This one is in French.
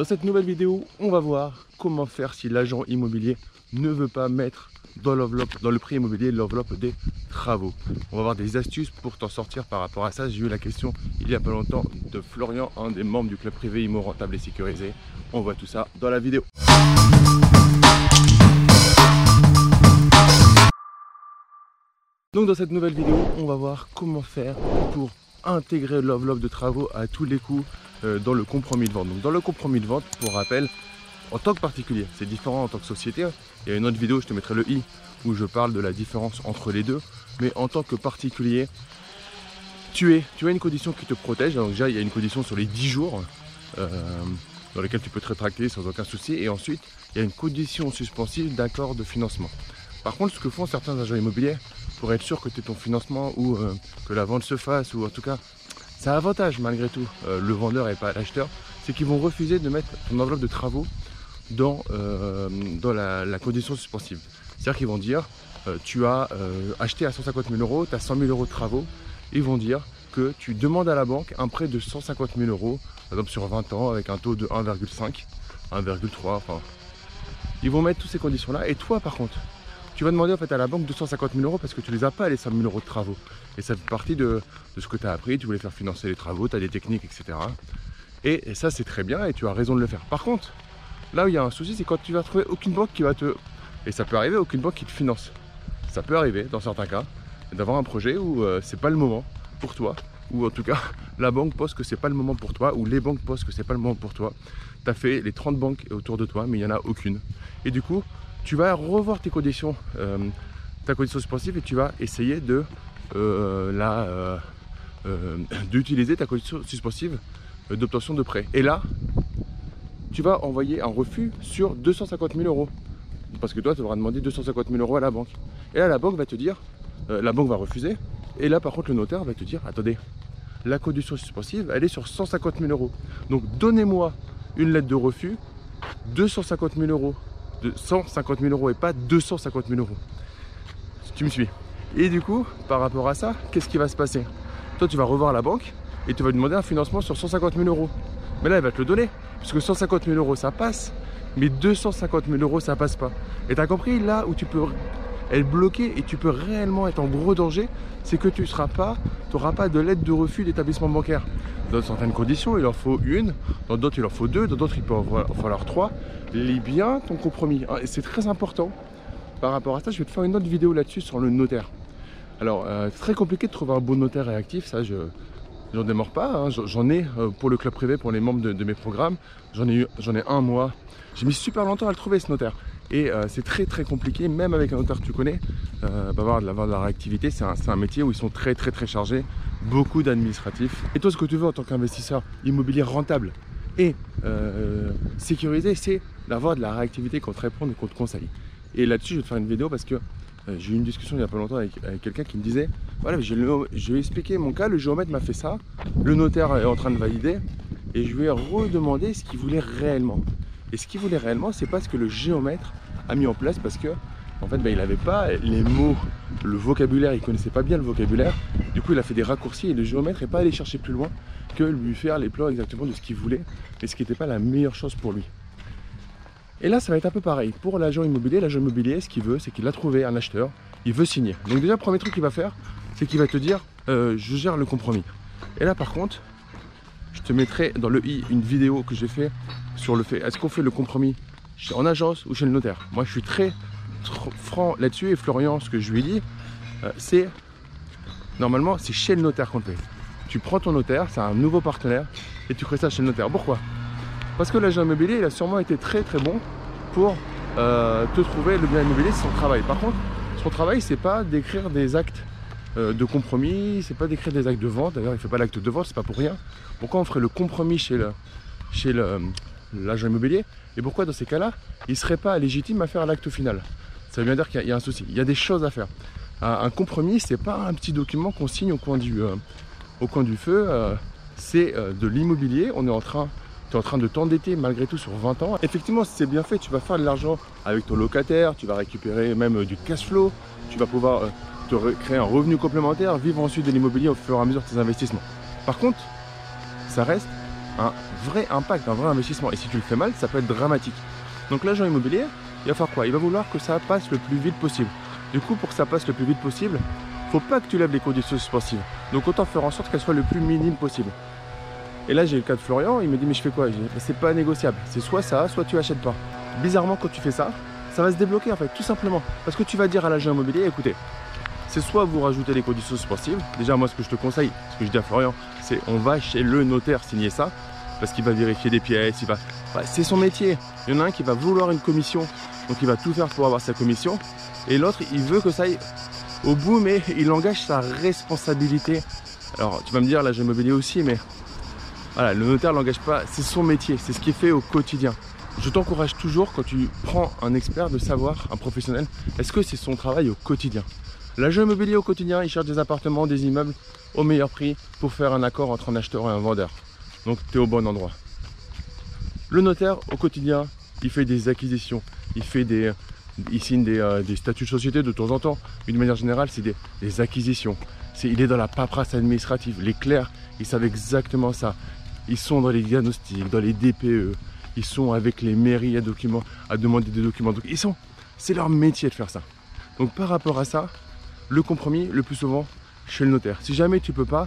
Dans cette nouvelle vidéo, on va voir comment faire si l'agent immobilier ne veut pas mettre dans l'enveloppe, dans le prix immobilier, l'enveloppe des travaux. On va voir des astuces pour t'en sortir par rapport à ça. J'ai eu la question il y a pas longtemps de Florian, un des membres du club privé IMO rentable et sécurisé. On voit tout ça dans la vidéo. Donc dans cette nouvelle vidéo, on va voir comment faire pour intégrer l'enveloppe de travaux à tous les coups dans le compromis de vente. Donc dans le compromis de vente, pour rappel, en tant que particulier, c'est différent en tant que société. Il y a une autre vidéo, je te mettrai le i, où je parle de la différence entre les deux. Mais en tant que particulier, tu, es, tu as une condition qui te protège. Donc déjà, il y a une condition sur les 10 jours euh, dans lesquels tu peux te rétracter sans aucun souci. Et ensuite, il y a une condition suspensive d'accord de financement. Par contre, ce que font certains agents immobiliers, pour être sûr que tu ton financement ou euh, que la vente se fasse, ou en tout cas, c'est un avantage malgré tout, euh, le vendeur et pas l'acheteur, c'est qu'ils vont refuser de mettre ton enveloppe de travaux dans, euh, dans la, condition suspensive. C'est-à-dire qu'ils vont dire, tu as acheté à 150 000 euros, tu as 100 000 euros de travaux, ils vont dire que tu demandes à la banque un prêt de 150 000 euros, par exemple sur 20 ans, avec un taux de 1,5, 1,3, enfin. Ils vont mettre toutes ces conditions-là, et toi par contre, tu vas demander à la banque 250 000 euros parce que tu les as pas les 100 000 euros de travaux. Et ça fait partie de, ce que tu as appris, tu voulais faire financer les travaux, tu as des techniques, etc. Et, ça c'est très bien et tu as raison de le faire. Par contre, là où il y a un souci, c'est quand tu vas trouver aucune banque qui va te. Et ça peut arriver, aucune banque qui te finance. Ça peut arriver dans certains cas d'avoir un projet où euh, c'est pas le moment pour toi, ou en tout cas la banque pense que c'est pas le moment pour toi, ou les banques pensent que c'est pas le moment pour toi. Tu as fait les 30 banques autour de toi, mais il n'y en a aucune. Et du coup, tu vas revoir tes conditions, euh, ta condition suspensive et tu vas essayer de euh, la euh, d'utiliser ta condition suspensive d'obtention de prêt. Et là, tu vas envoyer un refus sur 250 000 euros. Parce que toi, tu devras demander 250 000 euros à la banque. Et là, la banque va te dire, la banque va refuser. Et là, par contre, le notaire va te dire, attendez, la condition suspensive, elle est sur 150 000 euros. Donc, donnez-moi une lettre de refus, 250 000 euros de 150 000 euros et pas 250 000 euros. Tu me suis. Et du coup, par rapport à ça, qu'est-ce qui va se passer? Toi, tu vas revoir la banque et tu vas lui demander un financement sur 150 000 euros. Mais là, elle va te le donner. Puisque 150 000 euros, ça passe. Mais 250 000 euros, ça passe pas. Et tu as compris là où tu peux être bloqué et tu peux réellement être en gros danger, c'est que tu seras pas, tu n'auras pas de lettre de refus d'établissement bancaire. Dans certaines conditions, il en faut une, dans d'autres, il en faut deux, dans d'autres, il peut en falloir trois. Lis bien ton compromis. Ah, et c'est très important. Par rapport à ça, je vais te faire une autre vidéo là-dessus sur le notaire. Alors, euh, c'est très compliqué de trouver un bon notaire réactif, ça, je n'en démords pas. Hein. J'en ai euh, pour le club privé, pour les membres de, mes programmes. J'en ai, eu, j'en ai un mois. J'ai mis super longtemps à le trouver, ce notaire. Et euh, c'est très très compliqué, même avec un notaire que tu connais, euh, de la, réactivité. C'est un, métier où ils sont très très très chargés, beaucoup d'administratifs. Et toi, ce que tu veux en tant qu'investisseur immobilier rentable et euh, sécurisé, c'est d'avoir de la réactivité qu'on te réponde et qu'on te conseille. Et là-dessus, je vais te faire une vidéo parce que j'ai eu une discussion il n'y a pas longtemps avec, quelqu'un qui me disait voilà, je vais expliquer mon cas, le géomètre m'a fait ça, le notaire est en train de valider, et je lui ai redemandé ce qu'il voulait réellement. Et ce qu'il voulait réellement, c'est pas ce que le géomètre a mis en place parce que en fait, bah, il n'avait pas les mots, le vocabulaire, il connaissait pas bien le vocabulaire. Du coup, il a fait des raccourcis et le géomètre n'est pas allé chercher plus loin que lui faire les plans exactement de ce qu'il voulait, mais ce qui n'était pas la meilleure chose pour lui. Et là, ça va être un peu pareil. Pour l'agent immobilier, l'agent immobilier, ce qu'il veut, c'est qu'il a trouvé un acheteur, il veut signer. Donc déjà, le premier truc qu'il va faire, c'est qu'il va te dire, euh, je gère le compromis. Et là, par contre, je te mettrai dans le i une vidéo que j'ai fait sur le fait est-ce qu'on fait le compromis en agence ou chez le notaire? Moi, je suis très, franc là-dessus et Florian, ce que je lui dis, euh, c'est normalement c'est chez le notaire qu'on le fait. Tu prends ton notaire, c'est un nouveau partenaire et tu crées ça chez le notaire. Pourquoi? Parce que l'agent immobilier, il a sûrement été très très bon pour euh, te trouver le bien immobilier, c'est son travail. Par contre, son travail, c'est pas d'écrire des actes euh, de compromis, c'est pas d'écrire des actes de vente. D'ailleurs, il fait pas l'acte de vente, c'est pas pour rien. Pourquoi on ferait le compromis chez le chez l'agent immobilier Et pourquoi dans ces cas-là, il serait pas légitime à faire l'acte final? Ça veut bien dire qu'il y, a un souci. Il y a des choses à faire. Un, compromis, c'est pas un petit document qu'on signe au coin du euh, feu. Euh, c'est de l'immobilier. On est en train tu es en train de t'endetter malgré tout sur 20 ans. Effectivement, si c'est bien fait, tu vas faire de l'argent avec ton locataire, tu vas récupérer même du cash flow, tu vas pouvoir créer un revenu complémentaire, vivre ensuite de l'immobilier au fur et à mesure de tes investissements. Par contre, ça reste un vrai impact, un vrai investissement. Et si tu le fais mal, ça peut être dramatique. Donc l'agent immobilier, il va faire quoi? Il va vouloir que ça passe le plus vite possible. Du coup, pour que ça passe le plus vite possible, faut pas que tu lèves les conditions suspensives. Donc autant faire en sorte qu'elles soient le plus minime possible. Et là, j'ai le cas de Florian, il me dit mais je fais quoi? C'est pas négociable. C'est soit ça, soit tu achètes pas. Bizarrement, quand tu fais ça, ça va se débloquer en fait, tout simplement. Parce que tu vas dire à l'agent immobilier, écoutez, c'est soit vous rajoutez les conditions suspensives. Déjà, moi, ce que je te conseille, ce que je dis à Florian, c'est on va chez le notaire signer ça, parce qu'il va vérifier des pièces, il va. c'est son métier. Il y en a un qui va vouloir une commission, donc il va tout faire pour avoir sa commission, et l'autre, il veut que ça aille au bout, mais il engage sa responsabilité. Alors, tu vas me dire, l'agent immobilier aussi, mais voilà, le notaire l'engage pas, c'est son métier, c'est ce qu'il fait au quotidien. Je t'encourage toujours quand tu prends un expert de savoir, un professionnel, est-ce que c'est son travail au quotidien? L'agent immobilier au quotidien, il cherche des appartements, des immeubles au meilleur prix pour faire un accord entre un acheteur et un vendeur. Donc tu es au bon endroit. Le notaire au quotidien, il fait des acquisitions, il fait des, il signe euh, des, statuts de société de temps en temps. Mais de manière générale, c'est des, acquisitions. il est dans la paperasse administrative. Les clercs, ils savent exactement ça. Ils sont dans les diagnostics, dans les DPE. Ils sont avec les mairies à demander des documents. Donc, ils sont, c'est leur métier de faire ça. Donc par rapport à ça, le compromis, le plus souvent, chez le notaire. Si jamais tu peux pas,